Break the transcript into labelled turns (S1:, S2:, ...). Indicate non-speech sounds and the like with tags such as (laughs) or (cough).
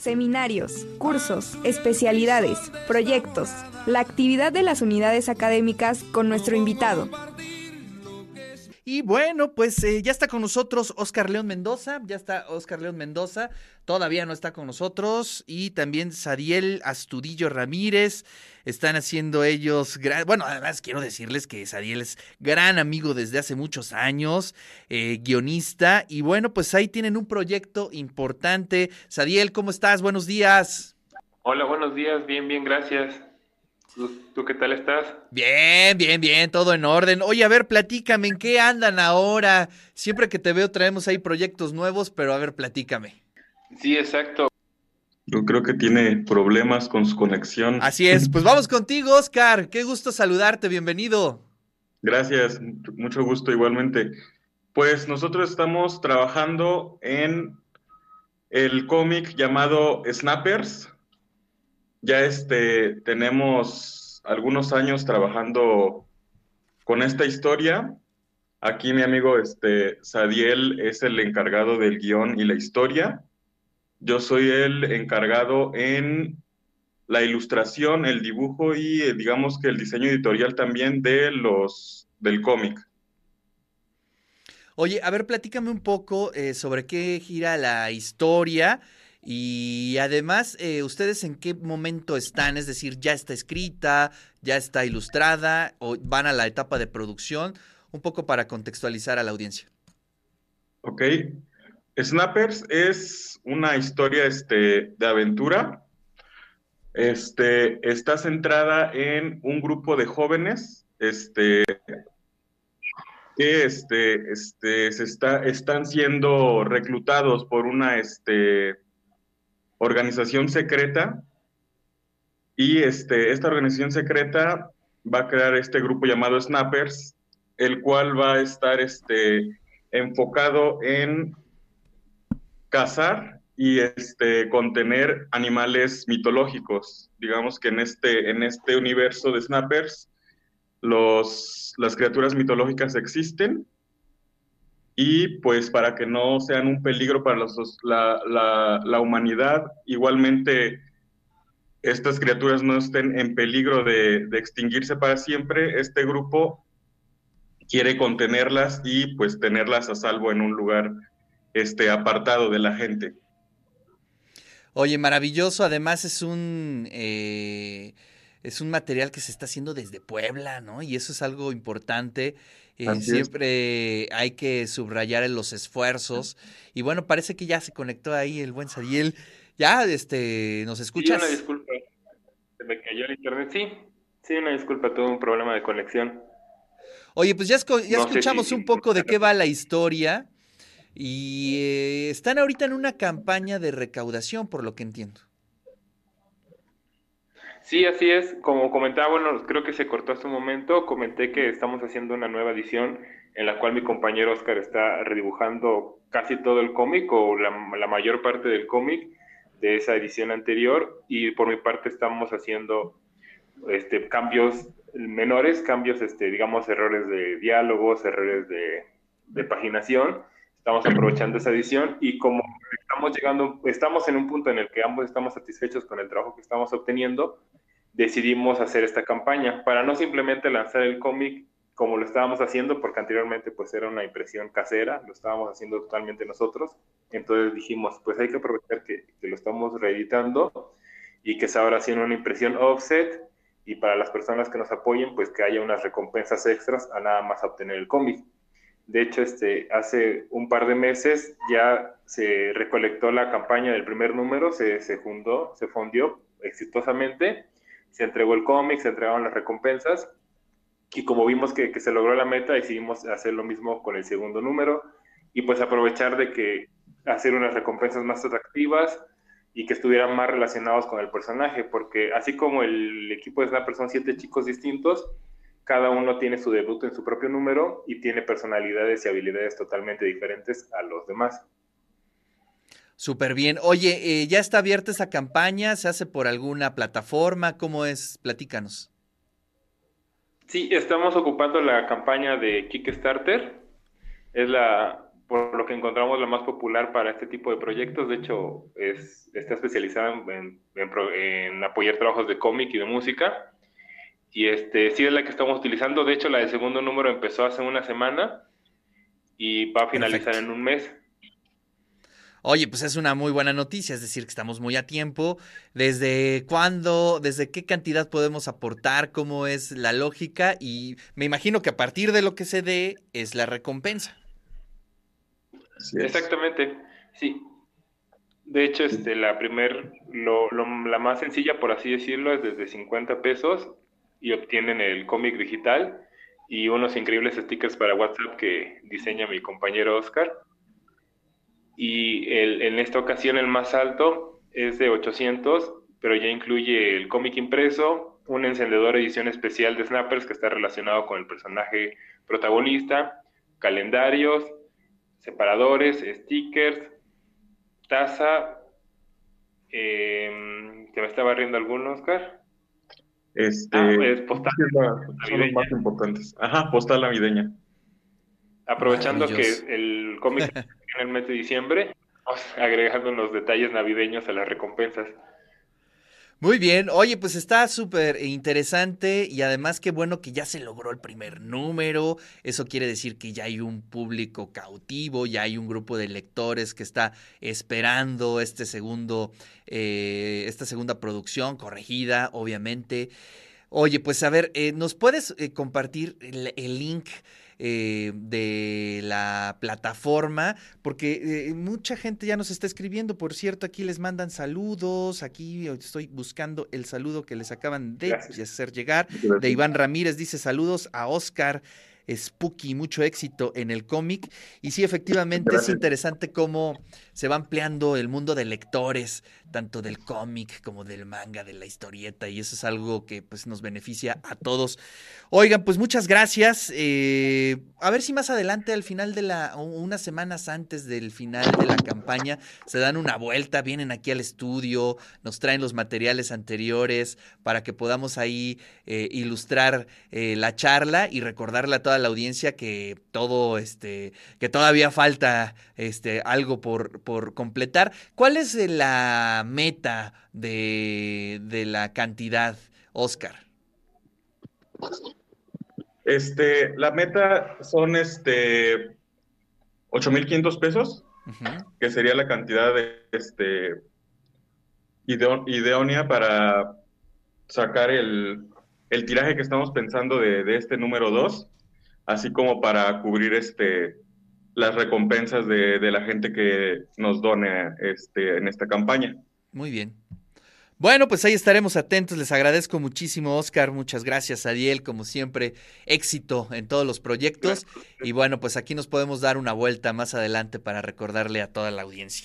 S1: Seminarios, cursos, especialidades, proyectos, la actividad de las unidades académicas con nuestro invitado.
S2: Y bueno, pues eh, ya está con nosotros Oscar León Mendoza, ya está Oscar León Mendoza, todavía no está con nosotros, y también Sariel Astudillo Ramírez, están haciendo ellos, bueno, además quiero decirles que Sariel es gran amigo desde hace muchos años, eh, guionista, y bueno, pues ahí tienen un proyecto importante. Sariel, ¿cómo estás? Buenos días.
S3: Hola, buenos días, bien, bien, gracias. ¿Tú, qué tal estás?
S2: Bien, bien, bien, todo en orden. Oye, a ver, platícame, ¿en qué andan ahora? Siempre que te veo traemos ahí proyectos nuevos, pero a ver, platícame.
S3: Sí, exacto.
S4: Yo creo que tiene problemas con su conexión.
S2: Así es, pues vamos contigo, Oscar. Qué gusto saludarte, bienvenido.
S4: Gracias, mucho gusto igualmente. Pues nosotros estamos trabajando en el cómic llamado Snappers, ya este, tenemos algunos años trabajando con esta historia. Aquí mi amigo este, Sadiel es el encargado del guion y la historia. Yo soy el encargado en la ilustración, el dibujo y eh, digamos que el diseño editorial también de los del cómic.
S2: Oye, a ver, platícame un poco eh, sobre qué gira la historia y además, eh, ¿ustedes en qué momento están? Es decir, ¿ya está escrita, ya está ilustrada o van a la etapa de producción? Un poco para contextualizar a la audiencia.
S4: Ok. Snappers es una historia este, de aventura. Este, está centrada en un grupo de jóvenes este, que este, este, se está, están siendo reclutados por una, este, organización secreta y este, esta organización secreta va a crear este grupo llamado Snappers, el cual va a estar este, enfocado en cazar y este, contener animales mitológicos. Digamos que en este, en este universo de Snappers, los, las criaturas mitológicas existen y pues para que no sean un peligro para la, humanidad, igualmente estas criaturas no estén en peligro de, extinguirse para siempre, este grupo quiere contenerlas y pues tenerlas a salvo en un lugar este, apartado de la gente.
S2: Oye, maravilloso, además es un... Eh, es un material que se está haciendo desde Puebla, ¿no? Y eso es algo importante. Eh, siempre hay que subrayar en los esfuerzos. Y bueno, parece que ya se conectó ahí el buen Sadiel. Ya, este, ¿nos escuchas?
S3: Sí, una disculpa. Se me cayó el internet. Sí, sí, una disculpa, tuve un problema de conexión.
S2: Oye, pues ya, escuchamos un poco de qué va la historia. Y eh, están ahorita en una campaña de recaudación, por lo que entiendo.
S3: Sí, así es. Como comentaba, bueno, creo que se cortó hace un momento. Comenté que estamos haciendo una nueva edición en la cual mi compañero Oscar está redibujando casi todo el cómic o la, mayor parte del cómic de esa edición anterior y por mi parte estamos haciendo este, cambios menores, cambios, este, digamos, errores de diálogos, errores de, de paginación. Estamos aprovechando esa edición y como estamos llegando, estamos en un punto en el que ambos estamos satisfechos con el trabajo que estamos obteniendo, decidimos hacer esta campaña para no simplemente lanzar el cómic como lo estábamos haciendo, porque anteriormente pues era una impresión casera, lo estábamos haciendo totalmente nosotros. Entonces dijimos, pues hay que aprovechar que, lo estamos reeditando y que sea ahora haciendo una impresión offset y para las personas que nos apoyen, pues que haya unas recompensas extras a nada más obtener el cómic. De hecho, este, hace un par de meses ya se recolectó la campaña del primer número, se, se fundó, se fundió exitosamente se entregó el cómic, se entregaron las recompensas y como vimos que, se logró la meta, decidimos hacer lo mismo con el segundo número y pues aprovechar de que hacer unas recompensas más atractivas y que estuvieran más relacionados con el personaje, porque así como el equipo de Snapper son siete chicos distintos, cada uno tiene su debut en su propio número y tiene personalidades y habilidades totalmente diferentes a los demás.
S2: Súper bien. Oye, eh, ¿ya está abierta esa campaña? ¿Se hace por alguna plataforma? ¿Cómo es? Platícanos.
S3: Sí, estamos ocupando la campaña de Kickstarter. Es la por lo que encontramos la más popular para este tipo de proyectos. De hecho, es, está especializada en, en, apoyar trabajos de cómic y de música. Y este, sí es la que estamos utilizando. De hecho, la del segundo número empezó hace una semana y va a finalizar en un mes.
S2: Oye, pues es una muy buena noticia, es decir, que estamos muy a tiempo. ¿Desde cuándo, desde qué cantidad podemos aportar? ¿Cómo es la lógica? Y me imagino que a partir de lo que se dé es la recompensa.
S3: Exactamente, sí. De hecho, este, la primer, lo, la más sencilla, por así decirlo, es desde 50 pesos y obtienen el cómic digital y unos increíbles stickers para WhatsApp que diseña mi compañero Oscar y el, en esta ocasión el más alto es de 800, pero ya incluye el cómic impreso, un encendedor edición especial de Snappers que está relacionado con el personaje protagonista, calendarios, separadores, stickers, taza. Eh, ¿Se me estaba riendo alguno, Oscar?
S4: Este, ah, es postal. son los más importantes. Ajá, postal navideña.
S3: Aprovechando que el cómic (laughs) en el mes de diciembre, (laughs) agregando los detalles navideños a las recompensas.
S2: Muy bien, oye, pues está súper interesante y además qué bueno que ya se logró el primer número, eso quiere decir que ya hay un público cautivo, ya hay un grupo de lectores que está esperando este segundo, eh, esta segunda producción corregida, obviamente. Oye, pues a ver, eh, ¿nos puedes eh, compartir el link? Eh, de la plataforma, porque eh, mucha gente ya nos está escribiendo, por cierto, aquí les mandan saludos, aquí estoy buscando el saludo que les acaban de hacer llegar, de Iván Ramírez, dice saludos a Oscar. Spooky, mucho éxito en el cómic. Y sí, efectivamente es interesante cómo se va ampliando el mundo de lectores, tanto del cómic como del manga, de la historieta, y eso es algo que pues nos beneficia a todos. Oigan, pues muchas gracias. Eh, a ver si más adelante, al final de la, unas semanas antes del final de la campaña, se dan una vuelta, vienen aquí al estudio, nos traen los materiales anteriores para que podamos ahí eh, ilustrar eh, la charla y recordarle a toda la audiencia que todo, este, que todavía falta este, algo por, por completar. ¿Cuál es la meta de, de la cantidad, Oscar?
S4: Este, la meta son este 8.500 pesos, que sería la cantidad de este idónea para sacar el, el, tiraje que estamos pensando de, de este número 2, así como para cubrir este las recompensas de, de, la gente que nos done este, en esta campaña.
S2: Muy bien. Bueno, pues ahí estaremos atentos. Les agradezco muchísimo, Oscar. Muchas gracias, Adiel. Como siempre, éxito en todos los proyectos. Y bueno, pues aquí nos podemos dar una vuelta más adelante para recordarle a toda la audiencia.